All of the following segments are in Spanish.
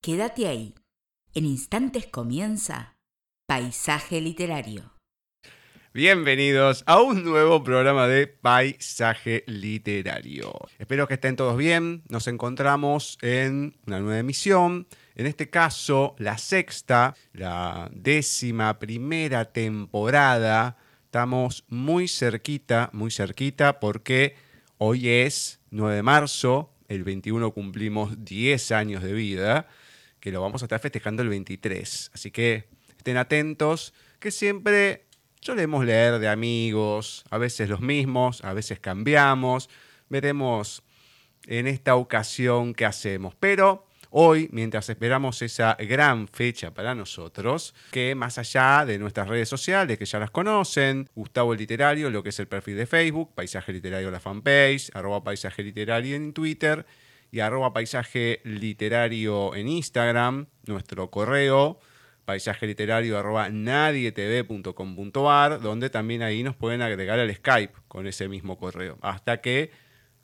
Quédate ahí. En instantes comienza Paisaje Literario. Bienvenidos a un nuevo programa de Paisaje Literario. Espero que estén todos bien. Nos encontramos en una nueva emisión. En este caso, la sexta, la décima primera temporada. Estamos muy cerquita, muy cerquita, porque hoy es 9 de marzo. El 21 cumplimos 10 años de vida que lo vamos a estar festejando el 23. Así que estén atentos, que siempre solemos leer de amigos, a veces los mismos, a veces cambiamos. Veremos en esta ocasión qué hacemos. Pero hoy, mientras esperamos esa gran fecha para nosotros, que más allá de nuestras redes sociales, que ya las conocen, Gustavo el Literario, lo que es el perfil de Facebook, Paisaje Literario la fanpage, arroba Paisaje Literario en Twitter, y arroba paisaje literario en Instagram, nuestro correo paisaje literario arroba nadietv.com.ar, donde también ahí nos pueden agregar al Skype con ese mismo correo, hasta que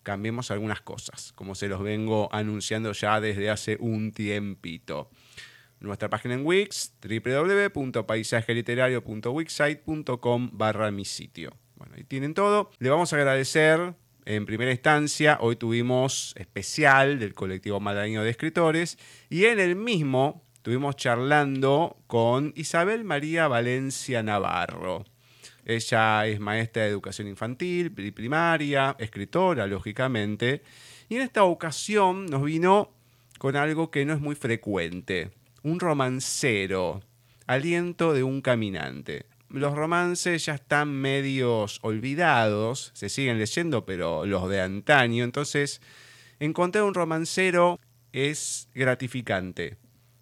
cambiemos algunas cosas, como se los vengo anunciando ya desde hace un tiempito. Nuestra página en Wix, www.paisajeliterario.wixsite.com barra mi sitio. Bueno, ahí tienen todo. Le vamos a agradecer en primera instancia, hoy tuvimos especial del colectivo malagueño de escritores y en el mismo estuvimos charlando con Isabel María Valencia Navarro. Ella es maestra de educación infantil, primaria, escritora, lógicamente, y en esta ocasión nos vino con algo que no es muy frecuente, un romancero, aliento de un caminante los romances ya están medios olvidados, se siguen leyendo, pero los de antaño. Entonces, encontrar un romancero es gratificante,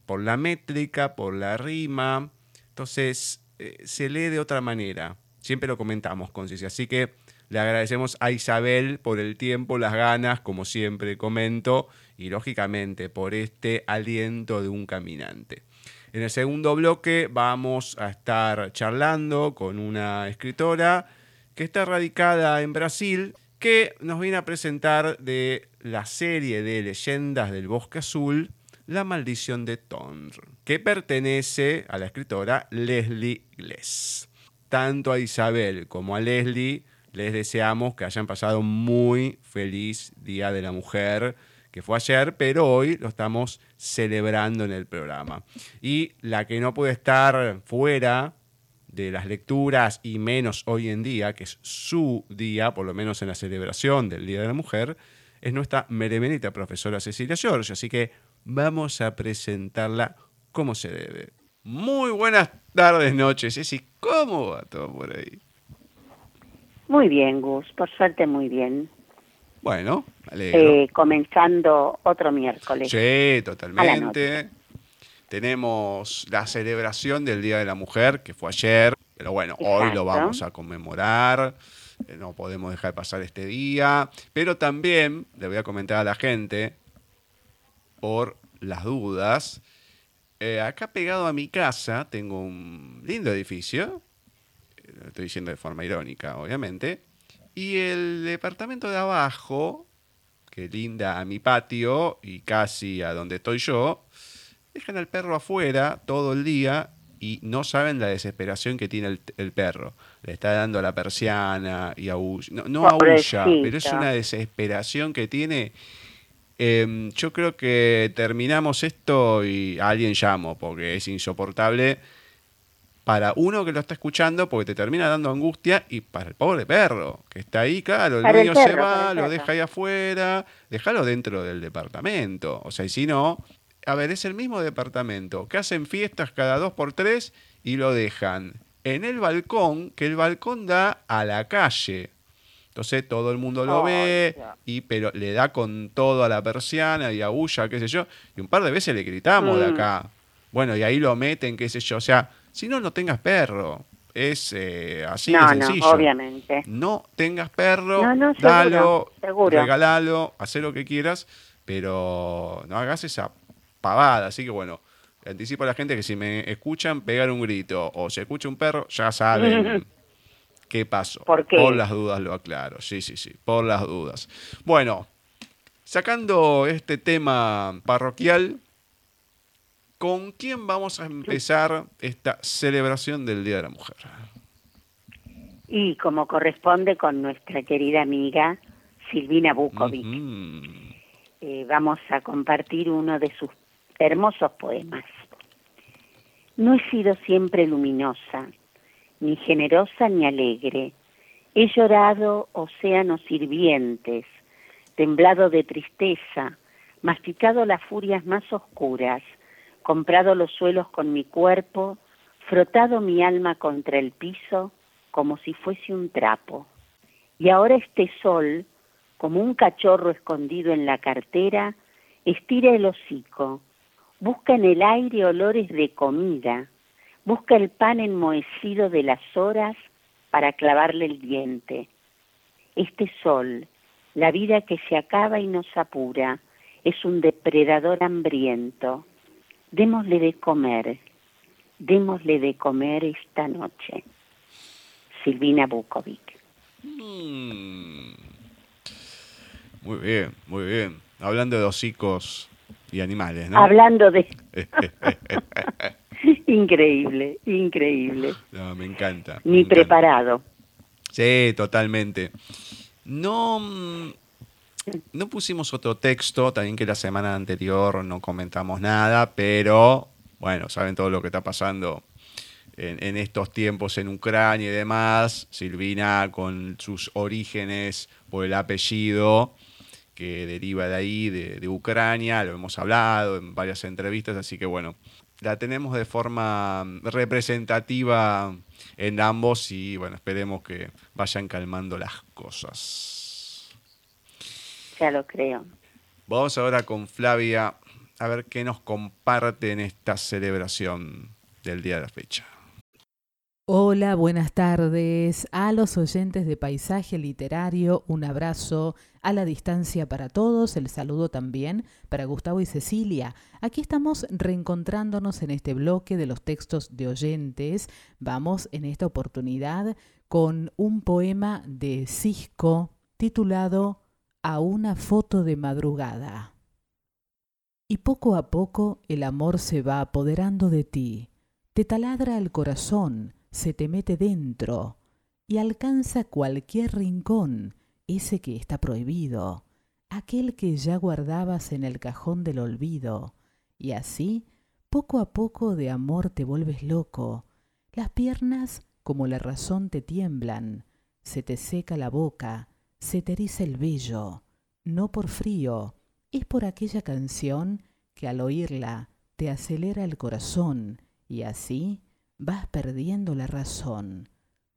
por la métrica, por la rima. Entonces, eh, se lee de otra manera. Siempre lo comentamos con. Así que le agradecemos a Isabel por el tiempo, las ganas, como siempre comento, y lógicamente por este aliento de un caminante. En el segundo bloque vamos a estar charlando con una escritora que está radicada en Brasil, que nos viene a presentar de la serie de leyendas del bosque azul, La maldición de Tonr, que pertenece a la escritora Leslie Gless. Tanto a Isabel como a Leslie les deseamos que hayan pasado muy feliz Día de la Mujer que fue ayer, pero hoy lo estamos celebrando en el programa. Y la que no puede estar fuera de las lecturas y menos hoy en día, que es su día, por lo menos en la celebración del Día de la Mujer, es nuestra meremenita profesora Cecilia George. Así que vamos a presentarla como se debe. Muy buenas tardes, noches. Ceci, ¿cómo va todo por ahí? Muy bien, Gus, por suerte muy bien. Bueno, eh, comenzando otro miércoles. Sí, totalmente. Tenemos la celebración del Día de la Mujer, que fue ayer, pero bueno, hoy lo vamos a conmemorar. Eh, no podemos dejar pasar este día. Pero también le voy a comentar a la gente, por las dudas, eh, acá pegado a mi casa tengo un lindo edificio. Lo estoy diciendo de forma irónica, obviamente y el departamento de abajo, que linda a mi patio y casi a donde estoy yo, dejan al perro afuera todo el día y no saben la desesperación que tiene el, perro. Le está dando la persiana y aúlla. No, no aúlla, pero es una desesperación que tiene. Em, yo creo que terminamos esto y a alguien llamo porque es insoportable para uno que lo está escuchando porque te termina dando angustia y para el pobre perro que está ahí, claro, el niño se va, lo deja ahí afuera, déjalo dentro del departamento. O sea, y si no, a ver, es el mismo departamento que hacen fiestas cada dos por tres y lo dejan en el balcón, que el balcón da a la calle. Entonces todo el mundo lo ve, y, pero le da con todo a la persiana y aúlla, qué sé yo. Y un par de veces le gritamos de mm. acá. Bueno, y ahí lo meten, qué sé yo. O sea, si no, no tengas perro. Es eh, así de sencillo. No, obviamente. No tengas perro, dalo, regalalo, haz lo que quieras, pero no hagas esa pavada. Así que bueno, anticipo a la gente que si me escuchan pegar un grito o se escucha un perro, ya saben qué pasó. ¿Por, por las dudas lo aclaro. Sí, sí, sí, por las dudas. Bueno, sacando este tema parroquial, ¿Con quién vamos a empezar esta celebración del Día de la Mujer? Y como corresponde con nuestra querida amiga Silvina Bukovic, eh, vamos a compartir uno de sus hermosos poemas. No he sido siempre luminosa, ni generosa ni alegre. He llorado océanos hirvientes, temblado de tristeza, masticado las furias más oscuras, comprado los suelos con mi cuerpo, frotado mi alma contra el piso como si fuese un trapo. Y ahora este sol, como un cachorro escondido en la cartera, estira el hocico, busca en el aire olores de comida, busca el pan enmohecido de las horas para clavarle el diente. Este sol, la vida que se acaba y nos apura, es un depredador hambriento. Démosle de comer, démosle de comer esta noche. Silvina Bukovic. Mm. Muy bien, muy bien. Hablando de hocicos y animales, ¿no? Hablando de... increíble, increíble. No, me encanta. Ni preparado. Sí, totalmente. No, mm, no pusimos otro texto, también que la semana anterior no comentamos nada, pero bueno, saben todo lo que está pasando en, estos tiempos en Ucrania y demás. Silvina con sus orígenes por el apellido que deriva de ahí, de, Ucrania, lo hemos hablado en varias entrevistas, así que bueno, la tenemos de forma representativa en ambos y bueno, esperemos que vayan calmando las cosas. Ya lo creo. Vamos ahora con Flavia a ver qué nos comparte en esta celebración del día de la fecha. Hola, buenas tardes a los oyentes de Paisaje Literario, un abrazo a la distancia para todos, el saludo también para Gustavo y Cecilia. Aquí estamos reencontrándonos en este bloque de los textos de oyentes. Vamos en esta oportunidad con un poema de Cisco titulado A una foto de madrugada. Y poco a poco el amor se va apoderando de ti, te taladra el corazón, se te mete dentro y alcanza cualquier rincón, ese que está prohibido, aquel que ya guardabas en el cajón del olvido, y así, poco a poco de amor te vuelves loco, las piernas como la razón te tiemblan, se te seca la boca, se te el vello, no por frío, es por aquella canción que al oírla te acelera el corazón, y así vas perdiendo la razón.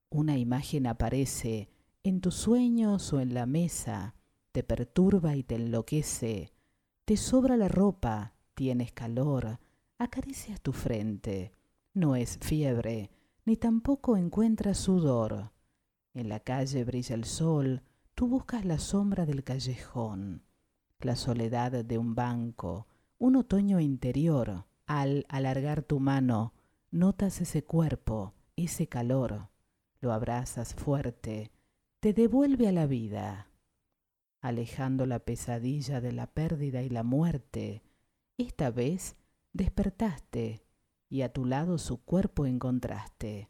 Una imagen aparece en tus sueños o en la mesa, te perturba y te enloquece. Te sobra la ropa, tienes calor, acaricias tu frente. No es fiebre, ni tampoco encuentras sudor. En la calle brilla el sol, tú buscas la sombra del callejón, la soledad de un banco, un otoño interior. Al alargar tu mano, Notas ese cuerpo, ese calor, lo abrazas fuerte, te devuelve a la vida, alejando la pesadilla de la pérdida y la muerte. Esta vez despertaste y a tu lado su cuerpo encontraste.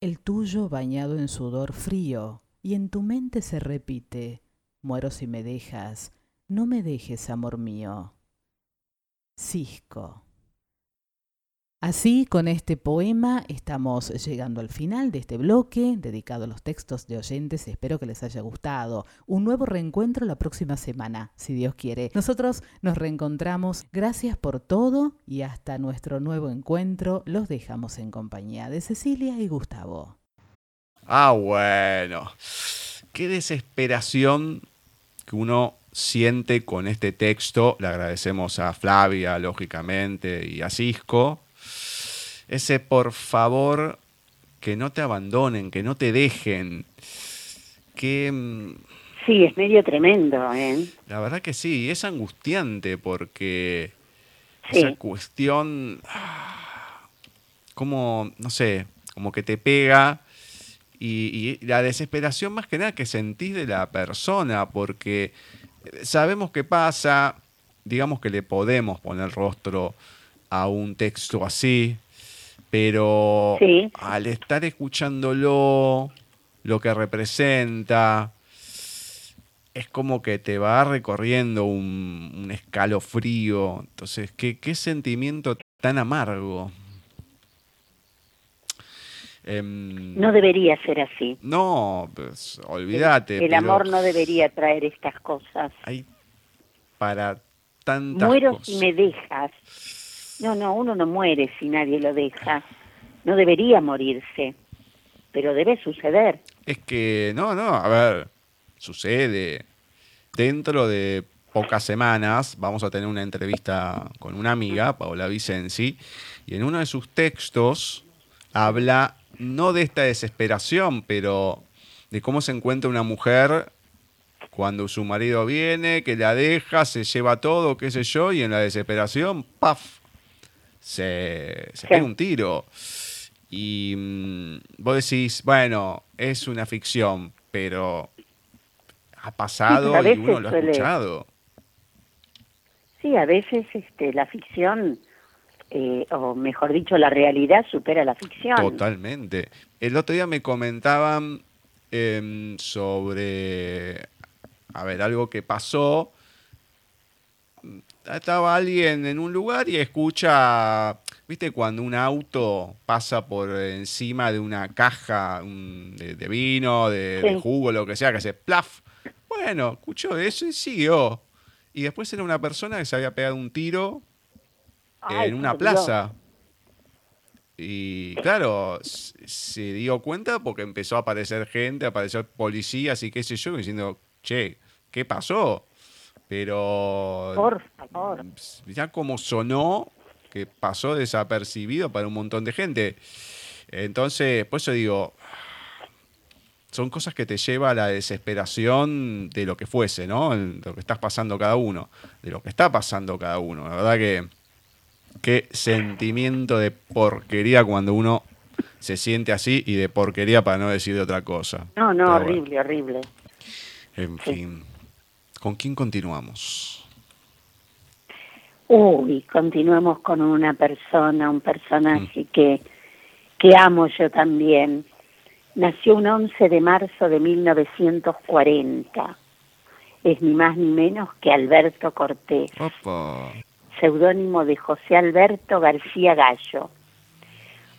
El tuyo bañado en sudor frío y en tu mente se repite, muero si me dejas, no me dejes, amor mío. Cisco. Así, con este poema estamos llegando al final de este bloque dedicado a los textos de oyentes. Espero que les haya gustado. Un nuevo reencuentro la próxima semana, si Dios quiere. Nosotros nos reencontramos. Gracias por todo y hasta nuestro nuevo encuentro los dejamos en compañía de Cecilia y Gustavo. Ah, bueno. Qué desesperación que uno siente con este texto. Le agradecemos a Flavia, lógicamente, y a Cisco ese por favor que no te abandonen, que no te dejen. Que mm, sí, es medio tremendo, ¿eh? La verdad que sí, es angustiante porque esa cuestión ah, como no sé, como que te pega y, y la desesperación más que nada que sentís de la persona porque sabemos qué pasa, digamos que le podemos poner rostro a un texto así, pero al estar escuchándolo, lo que representa, es como que te va recorriendo un, escalofrío. Entonces, ¿qué, qué sentimiento tan amargo. Em, no debería ser así. No, pues olvídate. El, amor no debería traer estas cosas. Hay para tantas Muero si me dejas. No, no, uno no muere si nadie lo deja. No debería morirse, pero debe suceder. Es que, no, no, a ver, sucede. Dentro de pocas semanas vamos a tener una entrevista con una amiga, Paola Vicenzi, y en uno de sus textos habla no de esta desesperación, pero de cómo se encuentra una mujer cuando su marido viene, que la deja, se lleva todo, qué sé yo, y en la desesperación, ¡paf! Se, se pega un tiro. Y mm, vos decís, bueno, es una ficción, pero ha pasado y uno lo ha escuchado. Sí, a veces este, la ficción, eh, o mejor dicho, la realidad supera la ficción. Totalmente. El otro día me comentaban em, sobre, a ver, algo que pasó. Estaba alguien en un lugar y escucha, ¿viste? Cuando un auto pasa por encima de una caja de, vino, de, de, jugo, lo que sea, que hace plaf. Bueno, escuchó eso y siguió. Y después era una persona que se había pegado un tiro en una plaza. Y claro, se dio cuenta porque empezó a aparecer gente, a aparecer policías y qué sé yo, diciendo, che, ¿qué pasó? Pero... Por favor. Ya como sonó, que pasó desapercibido para un montón de gente. Entonces, por eso digo, son cosas que te lleva a la desesperación de lo que fuese, ¿no? De lo que estás pasando cada uno, de lo que está pasando cada uno. La verdad que qué sentimiento de porquería cuando uno se siente así y de porquería para no decir de otra cosa. No, no, horrible, horrible. En fin, ¿con quién continuamos? Uy, continuamos con una persona, un personaje mm. que, que amo yo también Nació un 11 de marzo de 1940. Es ni más ni menos que Alberto Cortés, seudónimo de José Alberto García Gallo.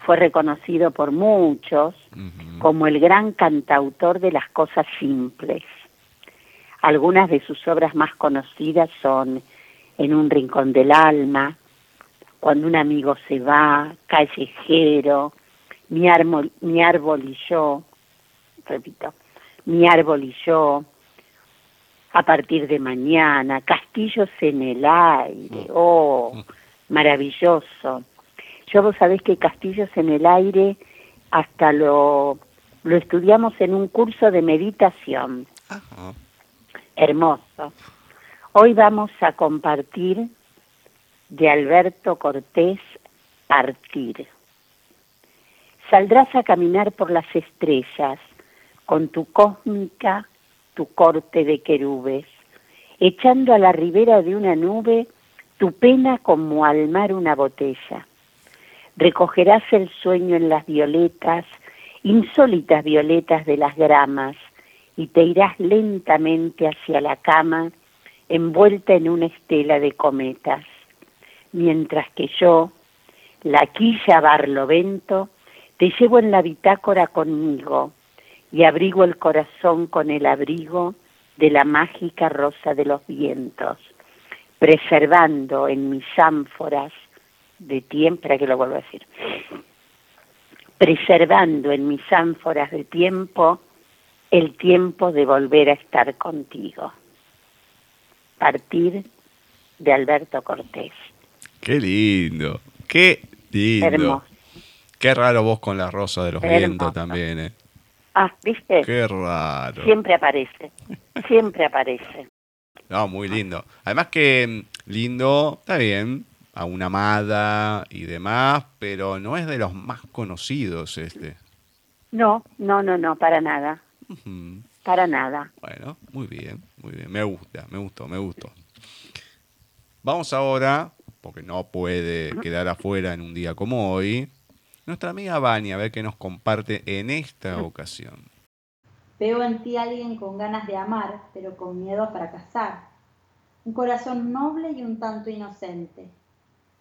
Fue reconocido por muchos como el gran cantautor de las cosas simples. Algunas de sus obras más conocidas son En un rincón del alma, Cuando un amigo se va, Callejero, mi árbol, mi árbol y yo, repito, mi árbol y yo, a partir de mañana, castillos en el aire, mm. oh, maravilloso. Yo vos sabés que castillos en el aire hasta lo, lo estudiamos en un curso de meditación. Hermoso. Hoy vamos a compartir de Alberto Cortés Partir. Saldrás a caminar por las estrellas con tu cósmica, tu corte de querubes, echando a la ribera de una nube tu pena como al mar una botella. Recogerás el sueño en las violetas, insólitas violetas de las gramas, y te irás lentamente hacia la cama, envuelta en una estela de cometas, mientras que yo, la quilla barlovento, te llevo en la bitácora conmigo y abrigo el corazón con el abrigo de la mágica rosa de los vientos, preservando en mis ánforas de tiempo, para que lo vuelva a decir, preservando en mis ánforas de tiempo el tiempo de volver a estar contigo. Partir de Alberto Cortés. Qué lindo, qué lindo. Hermoso. Qué raro vos con la rosa de los vientos también, ¿eh? Ah, ¿viste? Qué raro. Siempre aparece, siempre aparece. No, muy lindo. Además que mm, lindo, está bien, a una amada y demás, pero no es de los más conocidos este. No, no, no, no, para nada. Para nada. Bueno, muy bien, muy bien. Me gusta, me gustó, me gustó. Vamos ahora, porque no puede quedar afuera en un día como hoy, nuestra amiga Vani a ver qué nos comparte en esta ocasión. Veo en ti a alguien con ganas de amar, pero con miedo a fracasar. Un corazón noble y un tanto inocente.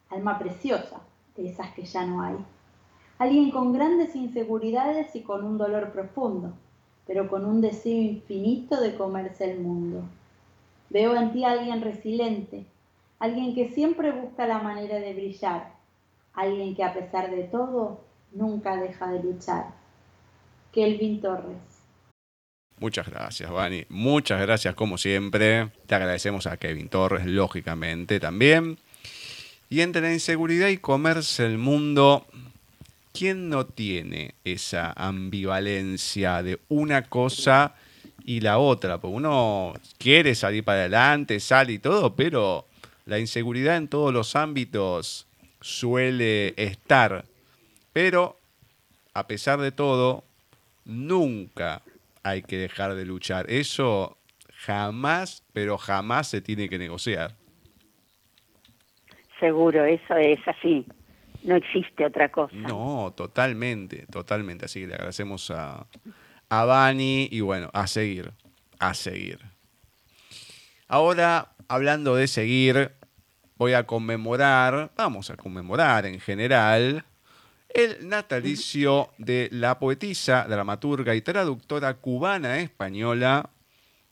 Alma preciosa, de esas que ya no hay. Alguien con grandes inseguridades y con un dolor profundo, pero con un deseo infinito de comerse el mundo. Veo en ti a alguien resiliente, alguien que siempre busca la manera de brillar, alguien que a pesar de todo nunca deja de luchar. Kelvin Torres. Muchas gracias, Vani. Muchas gracias, como siempre. Te agradecemos a Kevin Torres, lógicamente, también. Y entre la inseguridad y comerse el mundo, ¿quién no tiene esa ambivalencia de una cosa y la otra? Porque uno quiere salir para adelante, sale y todo, pero la inseguridad en todos los ámbitos suele estar. Pero, a pesar de todo, nunca hay que dejar de luchar. Eso jamás, pero jamás se tiene que negociar. Seguro, eso es así. No existe otra cosa. No, totalmente, totalmente. Así que le agradecemos a, a Bani y bueno, a seguir, a seguir. Ahora, hablando de seguir, voy a conmemorar, vamos a conmemorar en general, el natalicio de la poetisa, dramaturga y traductora cubana española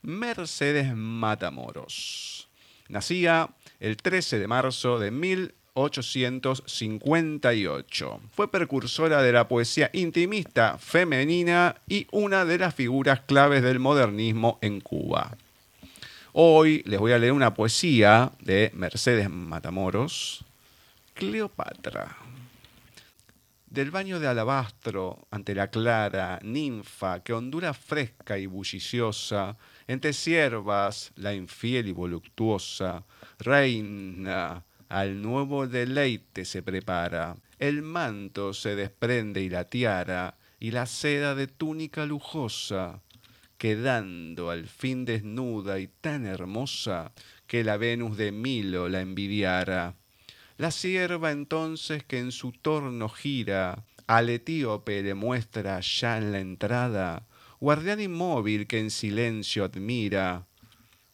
Mercedes Matamoros. Nacía el 13 de marzo de 1858. Fue precursora de la poesía intimista femenina y una de las figuras claves del modernismo en Cuba. Hoy les voy a leer una poesía de Mercedes Matamoros, Cleopatra. Del baño de alabastro ante la clara ninfa que ondula fresca y bulliciosa, entre siervas la infiel y voluptuosa, reina al nuevo deleite se prepara, el manto se desprende y la tiara, y la seda de túnica lujosa, quedando al fin desnuda y tan hermosa que la Venus de Milo la envidiara. La sierva entonces que en su torno gira, al etíope le muestra ya en la entrada, guardián inmóvil que en silencio admira,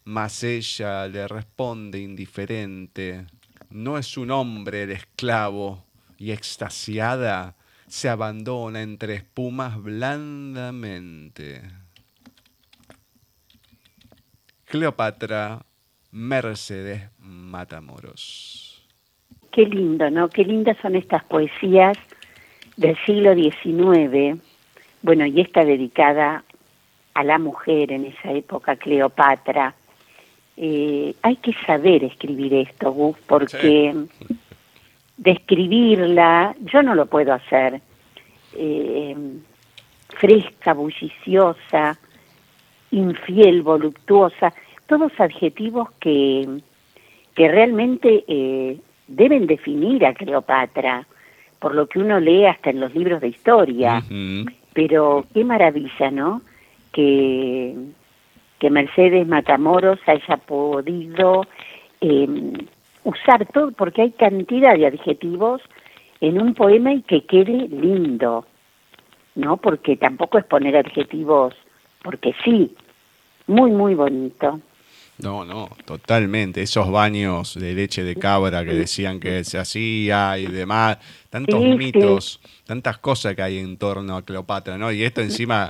mas ella le responde indiferente, no es un hombre el esclavo, y extasiada se abandona entre espumas blandamente. Cleopatra Mercedes Matamoros. Qué lindo, ¿no? Qué lindas son estas poesías del siglo XIX. Bueno, y esta dedicada a la mujer en esa época, Cleopatra. Eh, hay que saber escribir esto, Gus, porque describirla, yo no lo puedo hacer. Eh, fresca, bulliciosa, infiel, voluptuosa, todos adjetivos que, que realmente eh, deben definir a Cleopatra, por lo que uno lee hasta en los libros de historia. Pero qué maravilla, ¿no? Que, que Mercedes Matamoros haya podido em, usar todo, porque hay cantidad de adjetivos en un poema y que quede lindo, ¿no? Porque tampoco es poner adjetivos porque sí, muy, muy bonito. No, no, totalmente. Esos baños de leche de cabra que decían que se hacía y demás, tantos mitos, tantas cosas que hay en torno a Cleopatra, ¿no? Y esto encima,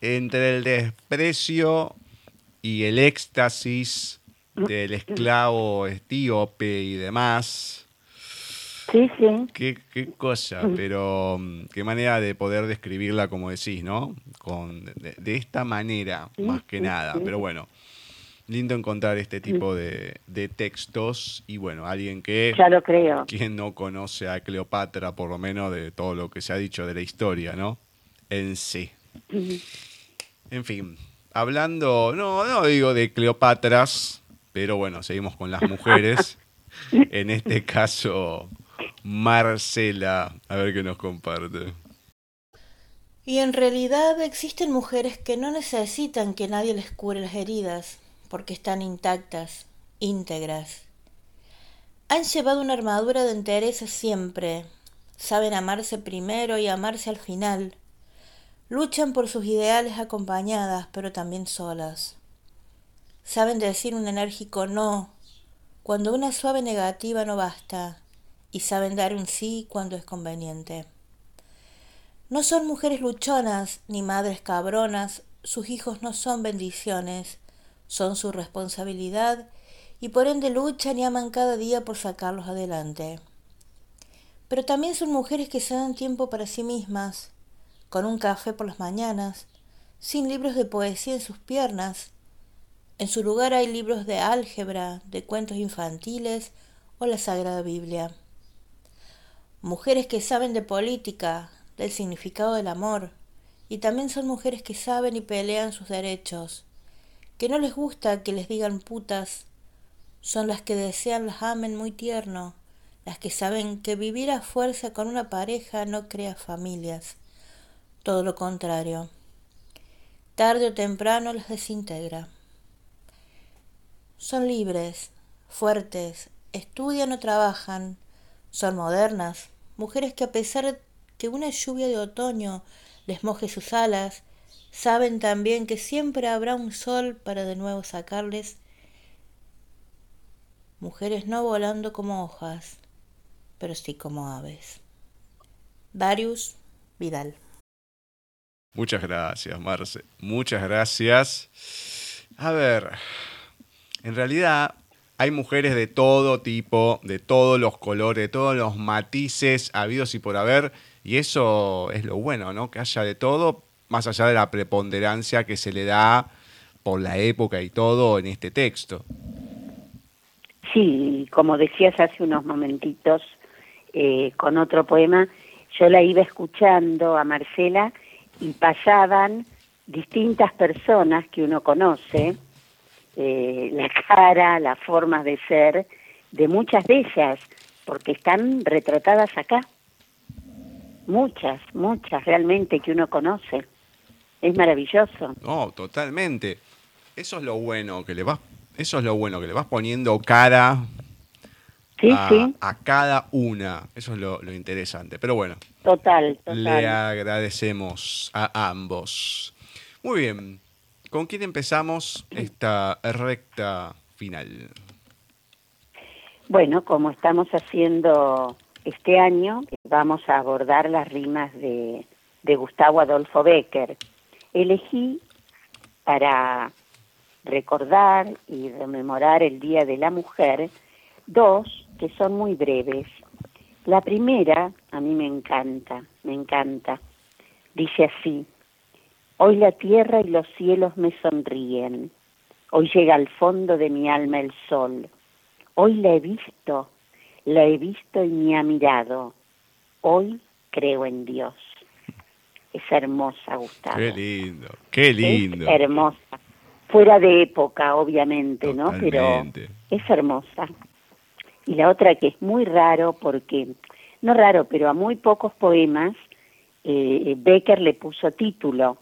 entre el desprecio y el éxtasis del esclavo etíope y demás. Sí, sí. Qué, qué cosa, pero mm, qué manera de poder describirla, como decís, ¿no? Con, de, esta manera, más que nada. Pero bueno, lindo encontrar este tipo de, textos y bueno, alguien que... Ya lo creo. Quien no conoce a Cleopatra, por lo menos de todo lo que se ha dicho de la historia, ¿no? En sí. En fin, hablando, no, no digo de Cleopatras, pero bueno, seguimos con las mujeres. en este caso, Marcela, a ver qué nos comparte. Y en realidad existen mujeres que no necesitan que nadie les cure las heridas, porque están intactas, íntegras, Han llevado una armadura de entereza siempre. Saben amarse primero y amarse al final. Luchan por sus ideales acompañadas, pero también solas. Saben decir un enérgico no cuando una suave negativa no basta y saben dar un sí cuando es conveniente. No son mujeres luchonas ni madres cabronas, sus hijos no son bendiciones, son su responsabilidad y por ende luchan y aman cada día por sacarlos adelante. Pero también son mujeres que se dan tiempo para sí mismas, con un café por las mañanas, sin libros de poesía en sus piernas. En su lugar hay libros de álgebra, de cuentos infantiles o la Sagrada Biblia. Mujeres que saben de política, del significado del amor, y también son mujeres que saben y pelean sus derechos, que no les gusta que les digan putas, son las que desean las amen muy tierno, las que saben que vivir a fuerza con una pareja no crea familias, todo lo contrario. Tarde o temprano las desintegra. Son libres, fuertes, estudian o trabajan, son modernas, mujeres que a pesar que una lluvia de otoño les moje sus alas, saben también que siempre habrá un sol para de nuevo sacarles. Mujeres no volando como hojas, pero sí como aves. Darius Vidal. Muchas gracias, Marce. Muchas gracias. A ver, en realidad hay mujeres de todo tipo, de todos los colores, de todos los matices habidos y por haber, y eso es lo bueno, ¿no? Que haya de todo, más allá de la preponderancia que se le da por la época y todo en este texto. Sí, como decías hace unos momentitos eh, con otro poema, yo la iba escuchando a Marcela y pasaban distintas personas que uno conoce, eh, la cara, las formas de ser de muchas de ellas, porque están retratadas acá. Muchas, muchas realmente que uno conoce. Es maravilloso. No, totalmente. Eso es lo bueno que le vas, eso es lo bueno que le vas poniendo cara Sí, a, sí. a cada una. Eso es lo, lo interesante. Pero bueno, Total, total. le agradecemos a ambos. Muy bien. ¿Con quién empezamos esta recta final? Bueno, como estamos haciendo este año, vamos a abordar las rimas de, de Gustavo Adolfo Becker. Elegí para recordar y rememorar el Día de la Mujer dos que son muy breves. La primera a mí me encanta, me encanta. Dice así, hoy la tierra y los cielos me sonríen, hoy llega al fondo de mi alma el sol, hoy la he visto, la he visto y me ha mirado, hoy creo en Dios. Es hermosa, Gustavo. Qué lindo, qué lindo. Es hermosa. Fuera de época, obviamente, ¿no? Pero es hermosa. Y la otra que es muy raro porque, no raro, pero a muy pocos poemas eh, Becker le puso título.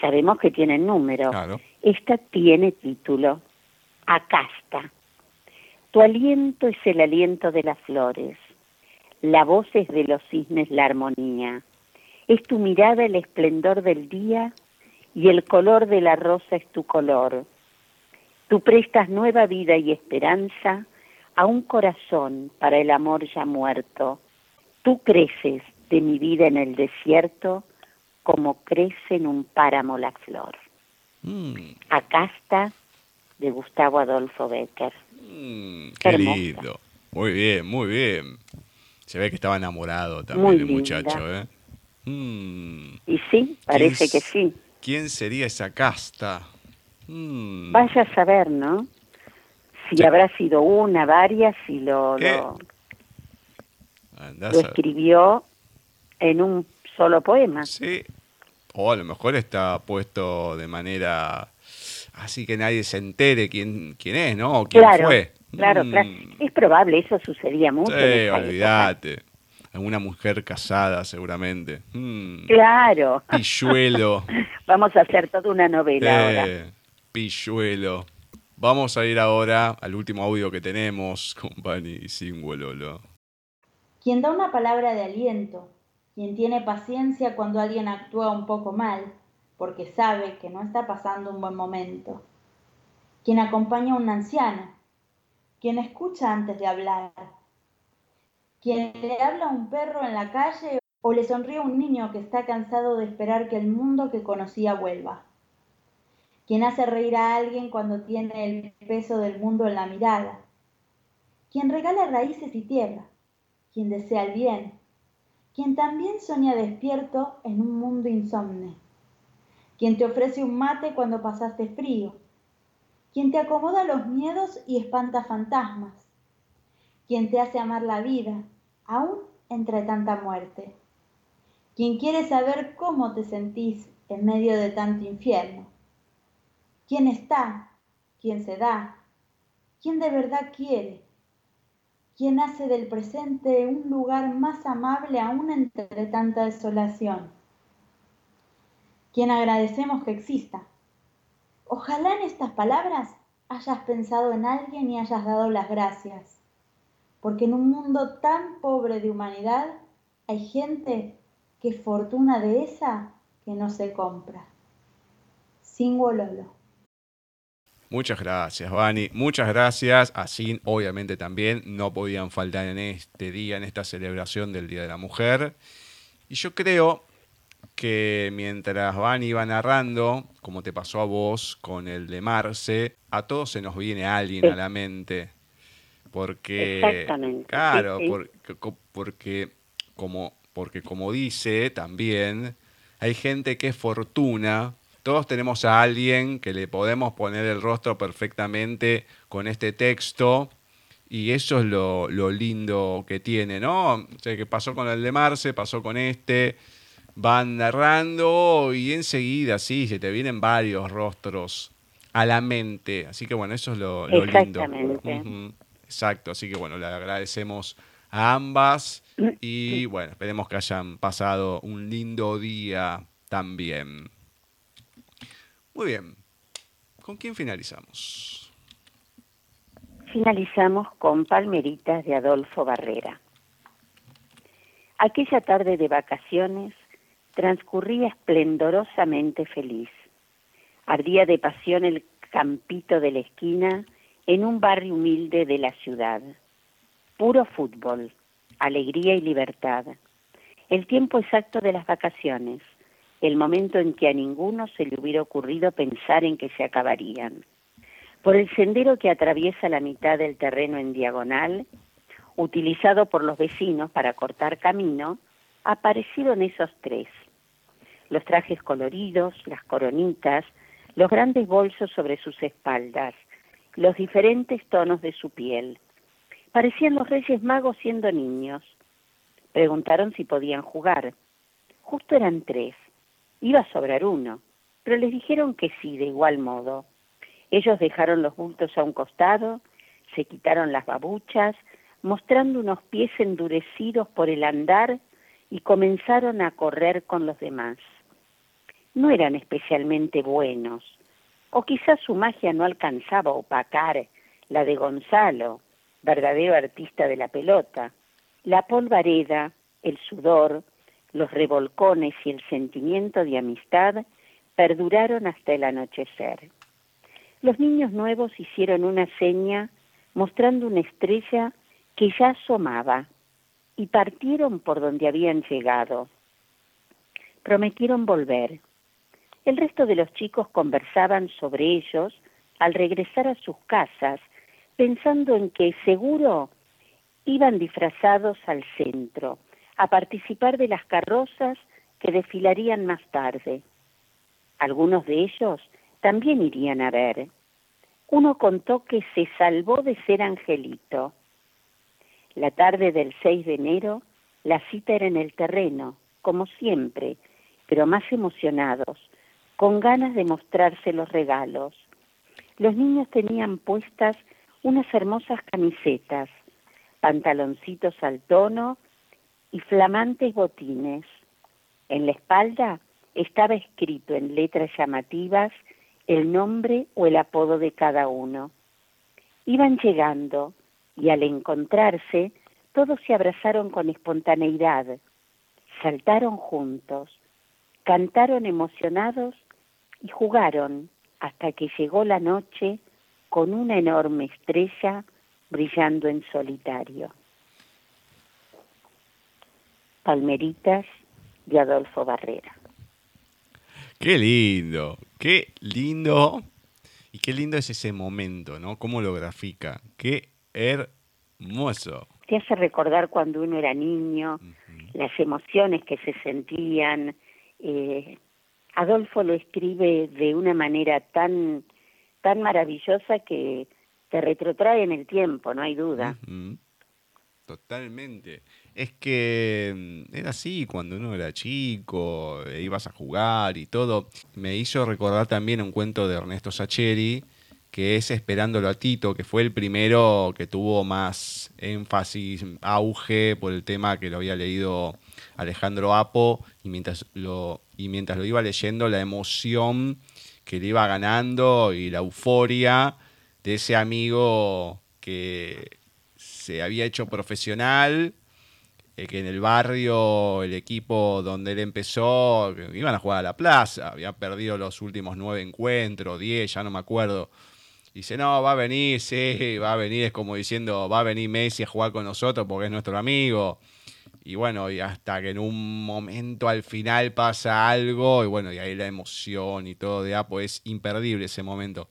Sabemos que tiene número. Claro. Esta tiene título. Acá está. Tu aliento es el aliento de las flores. La voz es de los cisnes la armonía. Es tu mirada el esplendor del día y el color de la rosa es tu color. Tú prestas nueva vida y esperanza a un corazón para el amor ya muerto. Tú creces de mi vida en el desierto como crece en un páramo la flor. Mm, Acá está de Gustavo Adolfo Becker. mm, qué Hermosa. lindo. Muy bien, muy bien. Se ve que estaba enamorado también Muy el linda. muchacho, ¿eh? Mm, Y sí, parece ¿Quién que sí. ¿Quién sería esa casta? Mm, Vaya a saber, ¿no? Si Sí. habrá sido una, varias, si lo, lo, saber. escribió en un solo poema. Sí. O a lo mejor está puesto de manera así que nadie se entere quién, quién es, ¿no? O quién Claro, fue. claro, Mm, claro. Es probable, eso sucedía mucho. Sí, olvídate. Alguna mujer casada, seguramente. Mm, Claro. Pilluelo. Vamos a hacer toda una novela ahora. Eh, pilluelo. Vamos a ir ahora al último audio que tenemos con Pani y Singololo. Quien da una palabra de aliento, quien tiene paciencia cuando alguien actúa un poco mal, porque sabe que no está pasando un buen momento. Quien acompaña a un anciano, quien escucha antes de hablar, quien le habla a un perro en la calle o le sonríe a un niño que está cansado de esperar que el mundo que conocía vuelva. Quien hace reír a alguien cuando tiene el peso del mundo en la mirada. Quien regala raíces y tierra. Quien desea el bien, quien también sueña despierto en un mundo insomne, quien te ofrece un mate cuando pasaste frío, quien te acomoda los miedos y espanta fantasmas, quien te hace amar la vida, aún entre tanta muerte, quien quiere saber cómo te sentís en medio de tanto infierno, quien está, quien se da, quien de verdad quiere, quien hace del presente un lugar más amable aún entre tanta desolación, quien agradecemos que exista. Ojalá en estas palabras hayas pensado en alguien y hayas dado las gracias, porque en un mundo tan pobre de humanidad hay gente que fortuna de esa que no se compra. Sin. Muchas gracias, Vani. Muchas gracias. Así, obviamente, también no podían faltar en este día, en esta celebración del Día de la Mujer. Y yo creo que mientras Vani iba narrando, como te pasó a vos con el de Marce, a todos se nos viene alguien a la mente. Porque, Exactamente. claro, Porque, porque, como, porque como dice también, hay gente que es fortuna todos tenemos a alguien que le podemos poner el rostro perfectamente con este texto y eso es lo, lindo que tiene, ¿no? O sea, que pasó con el de Marce, pasó con este, van narrando y enseguida, sí, se te vienen varios rostros a la mente. Así que bueno, eso es lo, lo lindo. Exacto, así que bueno, le agradecemos a ambas y bueno, esperemos que hayan pasado un lindo día también. Muy bien. ¿Con quién finalizamos? Finalizamos con Palmeritas de Adolfo Barrera. Aquella tarde de vacaciones transcurría esplendorosamente feliz. Ardía de pasión el campito de la esquina en un barrio humilde de la ciudad. Puro fútbol, alegría y libertad. El tiempo exacto de las vacaciones el momento en que a ninguno se le hubiera ocurrido pensar en que se acabarían. Por el sendero que atraviesa la mitad del terreno en diagonal, utilizado por los vecinos para cortar camino, aparecieron esos tres. Los trajes coloridos, las coronitas, los grandes bolsos sobre sus espaldas, los diferentes tonos de su piel. Parecían los reyes magos siendo niños. Preguntaron si podían jugar. Justo eran tres. Iba a sobrar uno, pero les dijeron que sí, de igual modo. Ellos dejaron los bultos a un costado, se quitaron las babuchas, mostrando unos pies endurecidos por el andar y comenzaron a correr con los demás. No eran especialmente buenos, o quizás su magia no alcanzaba a opacar la de Gonzalo, verdadero artista de la pelota. La polvareda, el sudor, los revolcones y el sentimiento de amistad perduraron hasta el anochecer. Los niños nuevos hicieron una seña mostrando una estrella que ya asomaba y partieron por donde habían llegado. Prometieron volver. El resto de los chicos conversaban sobre ellos al regresar a sus casas, pensando en que seguro iban disfrazados al centro, a participar de las carrozas que desfilarían más tarde. Algunos de ellos también irían a ver. Uno contó que se salvó de ser angelito. La tarde del 6 de enero, la cita era en el terreno, como siempre, pero más emocionados, con ganas de mostrarse los regalos. Los niños tenían puestas unas hermosas camisetas, pantaloncitos al tono y flamantes botines. En la espalda estaba escrito en letras llamativas el nombre o el apodo de cada uno. Iban llegando y al encontrarse todos se abrazaron con espontaneidad, saltaron juntos, cantaron emocionados y jugaron hasta que llegó la noche con una enorme estrella brillando en solitario. Palmeritas de Adolfo Barrera. Qué lindo, qué lindo. Y qué lindo es ese momento, ¿no? Cómo lo grafica. Qué hermoso. Te hace recordar cuando uno era niño, las emociones que se sentían. Eh, Adolfo lo escribe de una manera tan, tan maravillosa que te retrotrae en el tiempo, no hay duda. Totalmente. Es que mm, era así cuando uno era chico, e ibas a jugar y todo. Me hizo recordar también un cuento de Ernesto Sacheri, que es Esperándolo a Tito, que fue el primero que tuvo más énfasis, auge por el tema que lo había leído Alejandro Apo, y mientras lo, y mientras lo iba leyendo, la emoción que le iba ganando y la euforia de ese amigo que se había hecho profesional, eh, que en el barrio, el equipo donde él empezó, iban a jugar a la plaza, habían perdido los últimos nueve encuentros, diez, ya no me acuerdo. Dice, no, va a venir, sí, va a venir, es como diciendo, va a venir Messi a jugar con nosotros porque es nuestro amigo. Y bueno, y hasta que en un momento al final pasa algo, y bueno, y ahí la emoción y todo de Apo es imperdible ese momento.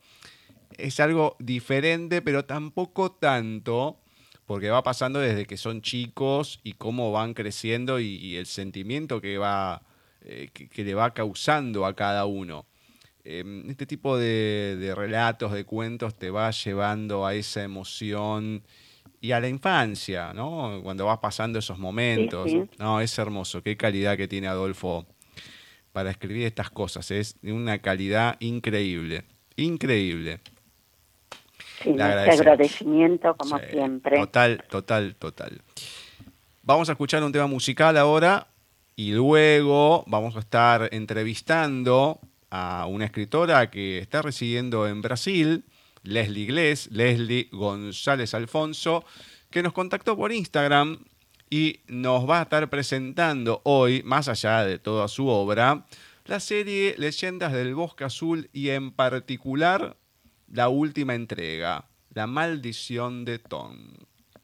Es algo diferente, pero tampoco tanto, porque va pasando desde que son chicos y cómo van creciendo y, el sentimiento que, va, eh, que, le va causando a cada uno. Em, este tipo de, relatos, de cuentos, te va llevando a esa emoción y a la infancia, ¿no? Cuando vas pasando esos momentos. No, es hermoso. Qué calidad que tiene Adolfo para escribir estas cosas. Es de una calidad increíble. Increíble. Sí, agradecimiento como siempre. Total, total, total. Vamos a escuchar un tema musical ahora y luego vamos a estar entrevistando a una escritora que está residiendo en Brasil, Leslie Leslie González Alfonso, que nos contactó por Instagram y nos va a estar presentando hoy, más allá de toda su obra, la serie Leyendas del Bosque Azul y en particular la última entrega, La maldición de Tom.